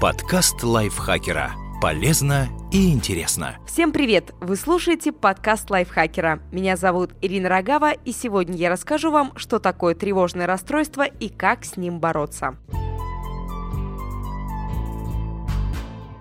Подкаст лайфхакера. Полезно и интересно. Всем привет! Вы слушаете подкаст лайфхакера. Меня зовут Ирина Рогава, и сегодня я расскажу вам, что такое тревожное расстройство и как с ним бороться.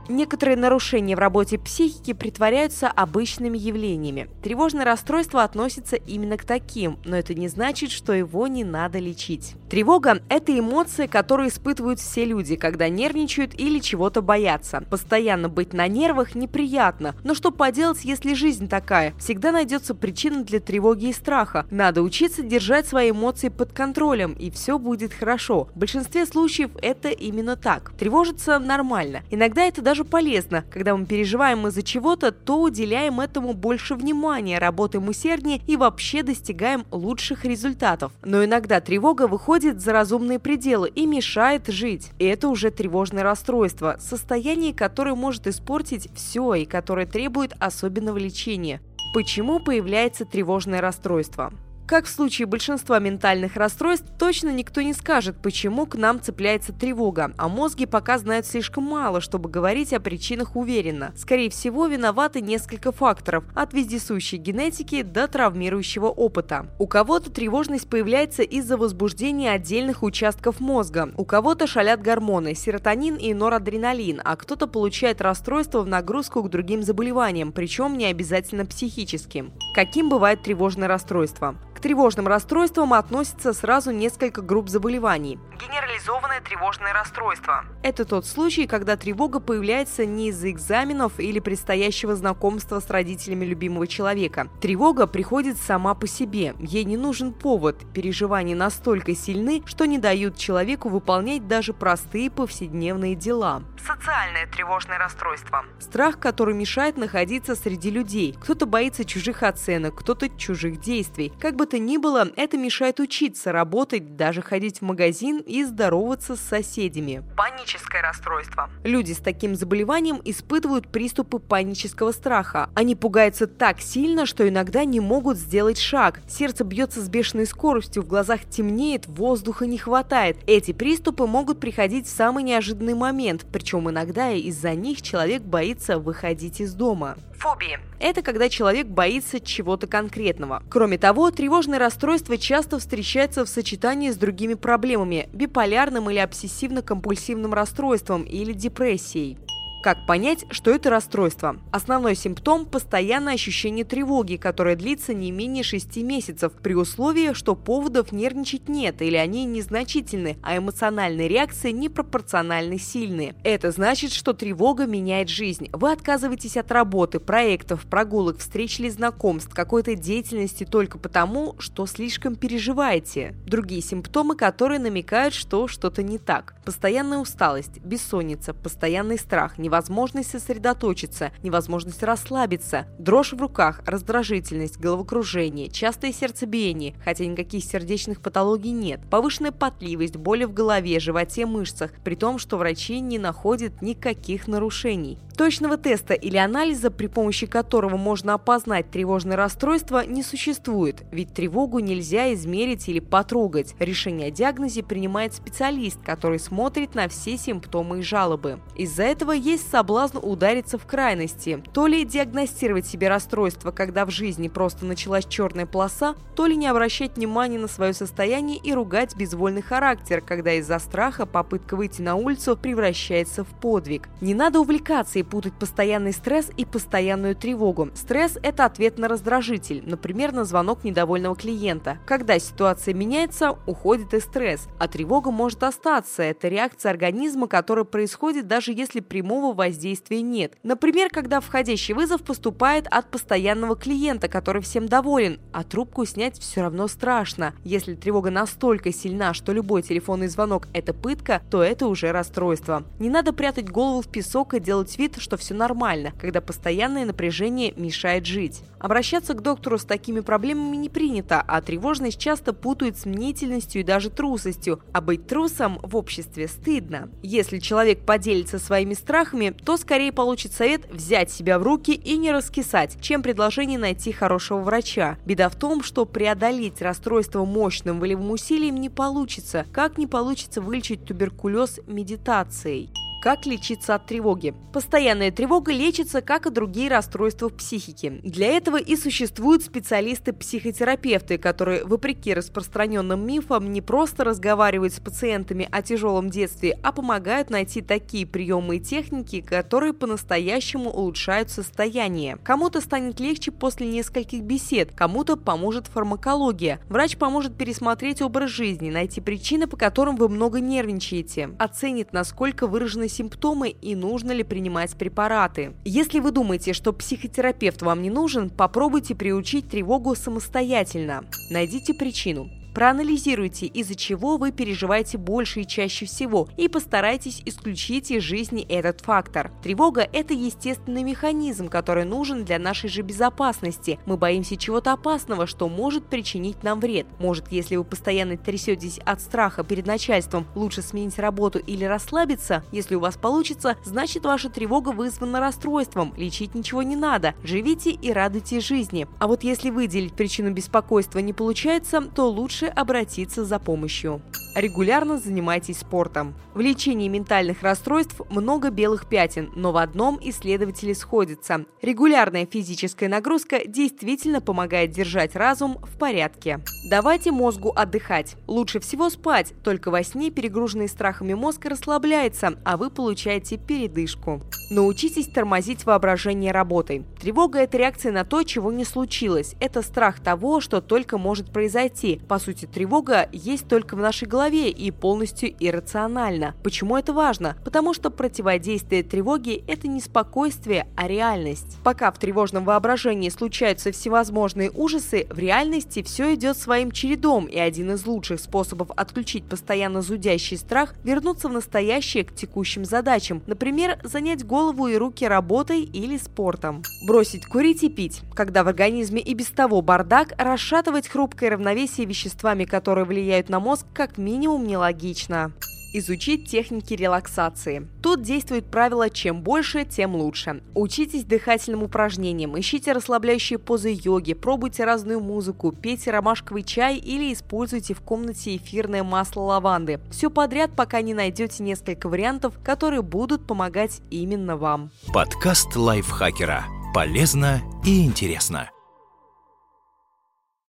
Некоторые нарушения в работе психики притворяются обычными явлениями. Тревожное расстройство относится именно к таким, но это не значит, что его не надо лечить. Тревога – это эмоции, которые испытывают все люди, когда нервничают или чего-то боятся. Постоянно быть на нервах неприятно, но что поделать, если жизнь такая? Всегда найдется причина для тревоги и страха. Надо учиться держать свои эмоции под контролем, и все будет хорошо. В большинстве случаев это именно так. Тревожиться нормально. Иногда это даже полезно. Когда мы переживаем из-за чего-то, то уделяем этому больше внимания, работаем усерднее и вообще достигаем лучших результатов. Но иногда тревога выходит за разумные пределы и мешает жить. И это уже тревожное расстройство, состояние, которое может испортить все и которое требует особенного лечения. Почему появляется тревожное расстройство? Как в случае большинства ментальных расстройств, точно никто не скажет, почему к нам цепляется тревога, а мозги пока знают слишком мало, чтобы говорить о причинах уверенно. Скорее всего, виноваты несколько факторов, от вездесущей генетики до травмирующего опыта. У кого-то тревожность появляется из-за возбуждения отдельных участков мозга, у кого-то шалят гормоны, серотонин и норадреналин, а кто-то получает расстройство в нагрузку к другим заболеваниям, причем не обязательно психическим. Каким бывает тревожное расстройство? К тревожным расстройствам относятся сразу несколько групп заболеваний. Генерализованное тревожное расстройство. Это тот случай, когда тревога появляется не из-за экзаменов или предстоящего знакомства с родителями любимого человека. Тревога приходит сама по себе, ей не нужен повод. Переживания настолько сильны, что не дают человеку выполнять даже простые повседневные дела. Социальное тревожное расстройство. Страх, который мешает находиться среди людей. Кто-то боится чужих оценок, кто-то чужих действий. Как бы то ни было, это мешает учиться, работать, даже ходить в магазин и здороваться с соседями. Паническое расстройство. Люди с таким заболеванием испытывают приступы панического страха. Они пугаются так сильно, что иногда не могут сделать шаг. Сердце бьется с бешеной скоростью, в глазах темнеет, воздуха не хватает. Эти приступы могут приходить в самый неожиданный момент, причем иногда из-за них человек боится выходить из дома. Фобии. Это когда человек боится чего-то конкретного. Кроме того, тревожное расстройство часто встречается в сочетании с другими проблемами – биполярным или обсессивно-компульсивным расстройством или депрессией. Как понять, что это расстройство? Основной симптом – постоянное ощущение тревоги, которое длится не менее 6 месяцев, при условии, что поводов нервничать нет или они незначительны, а эмоциональные реакции непропорционально сильные. Это значит, что тревога меняет жизнь. Вы отказываетесь от работы, проектов, прогулок, встреч или знакомств, какой-то деятельности только потому, что слишком переживаете. Другие симптомы, которые намекают, что что-то не так. Постоянная усталость, бессонница, постоянный страх – невозможность сосредоточиться, невозможность расслабиться, дрожь в руках, раздражительность, головокружение, частое сердцебиение, хотя никаких сердечных патологий нет, повышенная потливость, боли в голове, животе, мышцах, при том, что врачи не находят никаких нарушений. Точного теста или анализа, при помощи которого можно опознать тревожное расстройство, не существует, ведь тревогу нельзя измерить или потрогать. Решение о диагнозе принимает специалист, который смотрит на все симптомы и жалобы. Из-за этого есть соблазн удариться в крайности. То ли диагностировать себе расстройство, когда в жизни просто началась черная полоса, то ли не обращать внимания на свое состояние и ругать безвольный характер, когда из-за страха попытка выйти на улицу превращается в подвиг. Не надо увлекаться и путать постоянный стресс и постоянную тревогу. Стресс – это ответ на раздражитель, например, на звонок недовольного клиента. Когда ситуация меняется, уходит и стресс, а тревога может остаться. Это реакция организма, которая происходит даже если прямого воздействия нет. Например, когда входящий вызов поступает от постоянного клиента, который всем доволен, а трубку снять все равно страшно. Если тревога настолько сильна, что любой телефонный звонок – это пытка, то это уже расстройство. Не надо прятать голову в песок и делать вид, что все нормально, когда постоянное напряжение мешает жить. Обращаться к доктору с такими проблемами не принято, а тревожность часто путают с мнительностью и даже трусостью, а быть трусом в обществе стыдно. Если человек поделится своими страхами, то скорее получит совет взять себя в руки и не раскисать, чем предложение найти хорошего врача. Беда в том, что преодолеть расстройство мощным волевым усилием не получится, как не получится вылечить туберкулез медитацией. Как лечиться от тревоги? Постоянная тревога лечится, как и другие расстройства в психике. Для этого и существуют специалисты-психотерапевты, которые, вопреки распространенным мифам, не просто разговаривают с пациентами о тяжелом детстве, а помогают найти такие приемы и техники, которые по-настоящему улучшают состояние. Кому-то станет легче после нескольких бесед, кому-то поможет фармакология. Врач поможет пересмотреть образ жизни, найти причины, по которым вы много нервничаете, оценит, насколько выражены симптомы и нужно ли принимать препараты. Если вы думаете, что психотерапевт вам не нужен, попробуйте приучить тревогу самостоятельно. Найдите причину. Проанализируйте, из-за чего вы переживаете больше и чаще всего, и постарайтесь исключить из жизни этот фактор. Тревога – это естественный механизм, который нужен для нашей же безопасности. Мы боимся чего-то опасного, что может причинить нам вред. Может, если вы постоянно трясетесь от страха перед начальством, лучше сменить работу или расслабиться? Если у вас получится, значит ваша тревога вызвана расстройством, лечить ничего не надо, живите и радуйтесь жизни. А вот если выделить причину беспокойства не получается, то лучше лучше обратиться за помощью. Регулярно занимайтесь спортом. В лечении ментальных расстройств много белых пятен, но в одном исследователи сходятся. Регулярная физическая нагрузка действительно помогает держать разум в порядке. Давайте мозгу отдыхать. Лучше всего спать, только во сне перегруженный страхами мозг расслабляется, а вы получаете передышку. Научитесь тормозить воображение работой. Тревога – это реакция на то, чего не случилось. Это страх того, что только может произойти. По сути, тревога есть только в нашей голове и полностью иррационально. Почему это важно? Потому что противодействие тревоге – это не спокойствие, а реальность. Пока в тревожном воображении случаются всевозможные ужасы, в реальности все идет своим чередом, и один из лучших способов отключить постоянно зудящий страх – вернуться в настоящее к текущим задачам. Например, занять голову и руки работой или спортом. Бросить курить и пить. Когда в организме и без того бардак, расшатывать хрупкое равновесие веществами, которые влияют на мозг, как минимум нелогично. Изучить техники релаксации. Тут действует правило «чем больше, тем лучше». Учитесь дыхательным упражнениям, ищите расслабляющие позы йоги, пробуйте разную музыку, пейте ромашковый чай или используйте в комнате эфирное масло лаванды. Все подряд, пока не найдете несколько вариантов, которые будут помогать именно вам. Подкаст лайфхакера. Полезно и интересно.